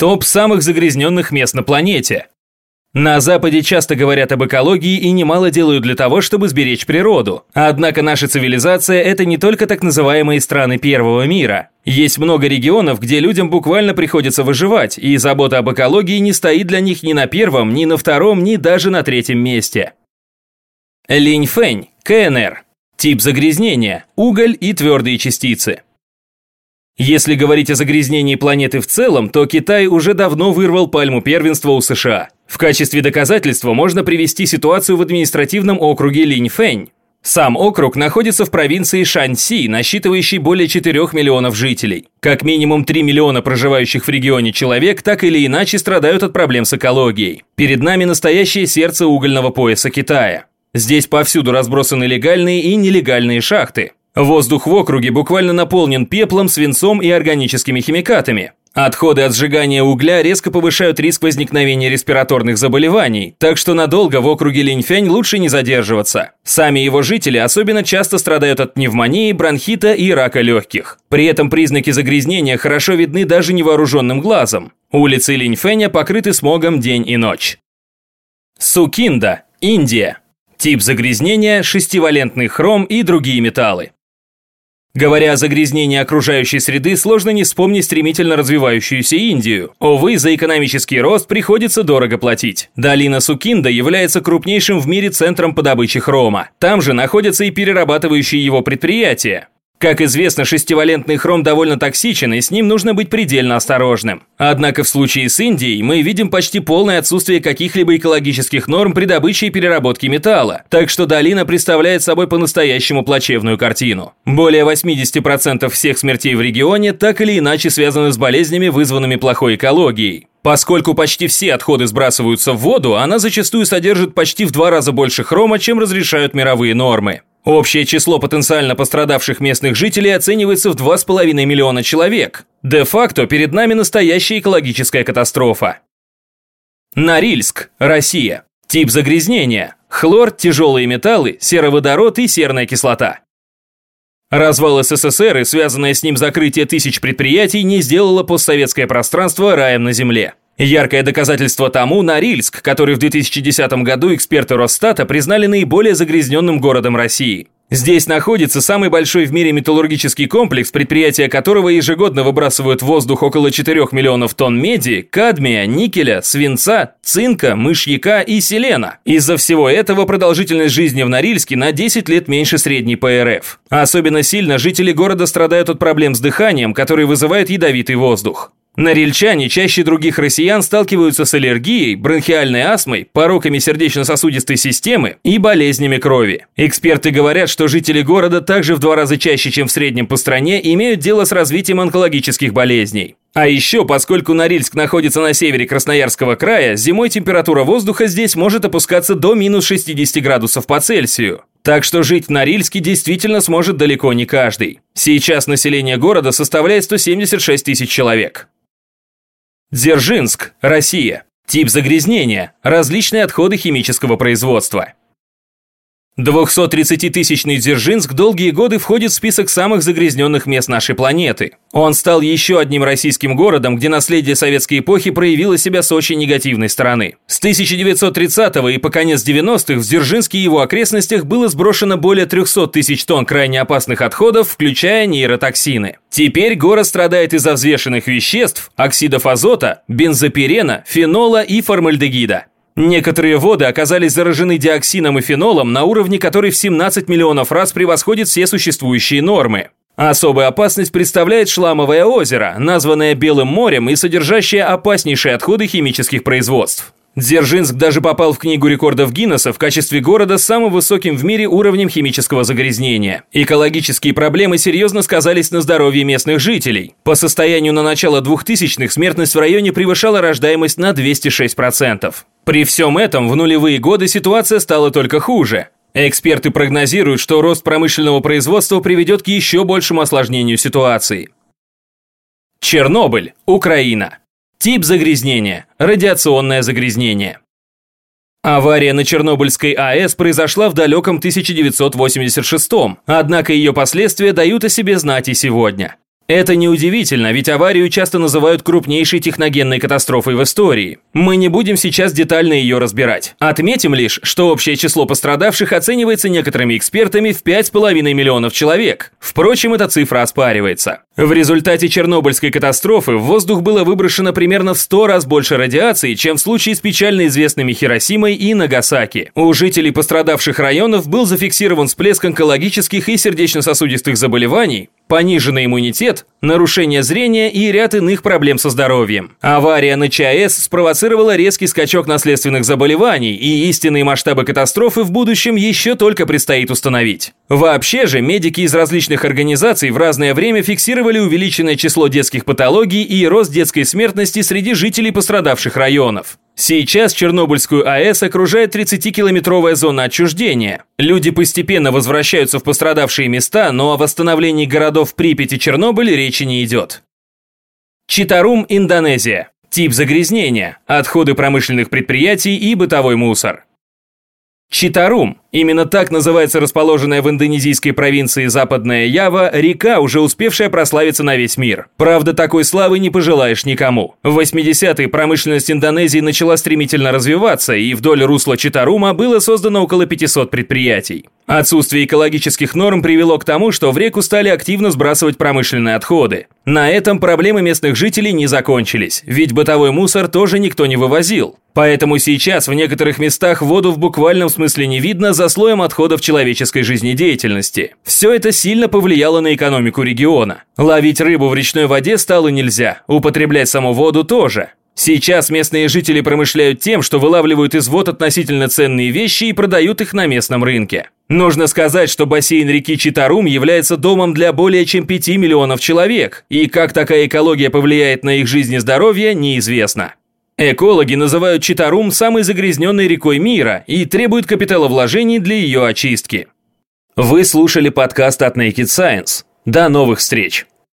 Топ самых загрязненных мест на планете. На Западе часто говорят об экологии и немало делают для того, чтобы сберечь природу. Однако наша цивилизация – это не только так называемые страны первого мира. Есть много регионов, где людям буквально приходится выживать, и забота об экологии не стоит для них ни на первом, ни на втором, ни даже на третьем месте. Линь-фэнь, КНР. Тип загрязнения – уголь и твердые частицы. Если говорить о загрязнении планеты в целом, то Китай уже давно вырвал пальму первенства у США. В качестве доказательства можно привести ситуацию в административном округе Линьфэнь. Сам округ находится в провинции Шаньси, насчитывающей более 4 миллионов жителей. Как минимум 3 миллиона проживающих в регионе человек так или иначе страдают от проблем с экологией. Перед нами настоящее сердце угольного пояса Китая. Здесь повсюду разбросаны легальные и нелегальные шахты. Воздух в округе буквально наполнен пеплом, свинцом и органическими химикатами. Отходы от сжигания угля резко повышают риск возникновения респираторных заболеваний, так что надолго в округе Линьфянь лучше не задерживаться. Сами его жители особенно часто страдают от пневмонии, бронхита и рака легких. При этом признаки загрязнения хорошо видны даже невооруженным глазом. Улицы Линьфэня покрыты смогом день и ночь. Сукинда, Индия. Тип загрязнения – шестивалентный хром и другие металлы. Говоря о загрязнении окружающей среды, сложно не вспомнить стремительно развивающуюся Индию. Увы, за экономический рост приходится дорого платить. Долина Сукинда является крупнейшим в мире центром по добыче хрома. Там же находятся и перерабатывающие его предприятия. Как известно, шестивалентный хром довольно токсичен, и с ним нужно быть предельно осторожным. Однако в случае с Индией мы видим почти полное отсутствие каких-либо экологических норм при добыче и переработке металла, так что долина представляет собой по-настоящему плачевную картину. Более 80% всех смертей в регионе так или иначе связаны с болезнями, вызванными плохой экологией. Поскольку почти все отходы сбрасываются в воду, она зачастую содержит почти в два раза больше хрома, чем разрешают мировые нормы. Общее число потенциально пострадавших местных жителей оценивается в 2,5 миллиона человек. Де-факто перед нами настоящая экологическая катастрофа. Норильск, Россия. Тип загрязнения. Хлор, тяжелые металлы, сероводород и серная кислота. Развал СССР и связанное с ним закрытие тысяч предприятий не сделало постсоветское пространство раем на земле. Яркое доказательство тому Норильск, который в 2010 году эксперты Росстата признали наиболее загрязненным городом России. Здесь находится самый большой в мире металлургический комплекс, предприятия которого ежегодно выбрасывают в воздух около 4 миллионов тонн меди, кадмия, никеля, свинца, цинка, мышьяка и селена. Из-за всего этого продолжительность жизни в Норильске на 10 лет меньше средней ПРФ. Особенно сильно жители города страдают от проблем с дыханием, которые вызывают ядовитый воздух. Норильчане чаще других россиян сталкиваются с аллергией, бронхиальной астмой, пороками сердечно-сосудистой системы и болезнями крови. Эксперты говорят, что жители города также в два раза чаще, чем в среднем по стране, имеют дело с развитием онкологических болезней. А еще, поскольку Норильск находится на севере Красноярского края, зимой температура воздуха здесь может опускаться до минус 60 градусов по Цельсию. Так что жить в Норильске действительно сможет далеко не каждый. Сейчас население города составляет 176 тысяч человек. Дзержинск, Россия. Тип загрязнения – различные отходы химического производства. 230-тысячный Дзержинск долгие годы входит в список самых загрязненных мест нашей планеты. Он стал еще одним российским городом, где наследие советской эпохи проявило себя с очень негативной стороны. С 1930 и по конец 90-х в Дзержинске и его окрестностях было сброшено более 300 тысяч тонн крайне опасных отходов, включая нейротоксины. Теперь город страдает из-за взвешенных веществ, оксидов азота, бензопирена, фенола и формальдегида. Некоторые воды оказались заражены диоксином и фенолом на уровне, который в 17 миллионов раз превосходит все существующие нормы. Особую опасность представляет Шламовое озеро, названное Белым морем и содержащее опаснейшие отходы химических производств. Дзержинск даже попал в книгу рекордов Гиннесса в качестве города с самым высоким в мире уровнем химического загрязнения. Экологические проблемы серьезно сказались на здоровье местных жителей. По состоянию на начало 2000-х смертность в районе превышала рождаемость на 206%. При всем этом в нулевые годы ситуация стала только хуже. Эксперты прогнозируют, что рост промышленного производства приведет к еще большему осложнению ситуации. Чернобыль, Украина. Тип загрязнения – радиационное загрязнение. Авария на Чернобыльской АЭС произошла в далеком 1986 однако ее последствия дают о себе знать и сегодня. Это неудивительно, ведь аварию часто называют крупнейшей техногенной катастрофой в истории. Мы не будем сейчас детально ее разбирать. Отметим лишь, что общее число пострадавших оценивается некоторыми экспертами в 5,5 миллионов человек. Впрочем, эта цифра оспаривается. В результате Чернобыльской катастрофы в воздух было выброшено примерно в 100 раз больше радиации, чем в случае с печально известными Хиросимой и Нагасаки. У жителей пострадавших районов был зафиксирован всплеск онкологических и сердечно-сосудистых заболеваний, пониженный иммунитет, нарушение зрения и ряд иных проблем со здоровьем. Авария на ЧАЭС спровоцировала резкий скачок наследственных заболеваний, и истинные масштабы катастрофы в будущем еще только предстоит установить. Вообще же, медики из различных организаций в разное время фиксировали увеличенное число детских патологий и рост детской смертности среди жителей пострадавших районов. Сейчас Чернобыльскую АЭС окружает 30-километровая зона отчуждения. Люди постепенно возвращаются в пострадавшие места, но о восстановлении городов Припять и Чернобыль речи не идет. Читарум, Индонезия. Тип загрязнения – отходы промышленных предприятий и бытовой мусор. Читарум Именно так называется расположенная в индонезийской провинции Западная Ява река, уже успевшая прославиться на весь мир. Правда, такой славы не пожелаешь никому. В 80-е промышленность Индонезии начала стремительно развиваться, и вдоль русла Читарума было создано около 500 предприятий. Отсутствие экологических норм привело к тому, что в реку стали активно сбрасывать промышленные отходы. На этом проблемы местных жителей не закончились, ведь бытовой мусор тоже никто не вывозил. Поэтому сейчас в некоторых местах воду в буквальном смысле не видно за слоем отходов человеческой жизнедеятельности. Все это сильно повлияло на экономику региона. Ловить рыбу в речной воде стало нельзя, употреблять саму воду тоже. Сейчас местные жители промышляют тем, что вылавливают из вод относительно ценные вещи и продают их на местном рынке. Нужно сказать, что бассейн реки Читарум является домом для более чем 5 миллионов человек, и как такая экология повлияет на их жизнь и здоровье, неизвестно. Экологи называют Читарум самой загрязненной рекой мира и требуют капиталовложений для ее очистки. Вы слушали подкаст от Naked Science. До новых встреч!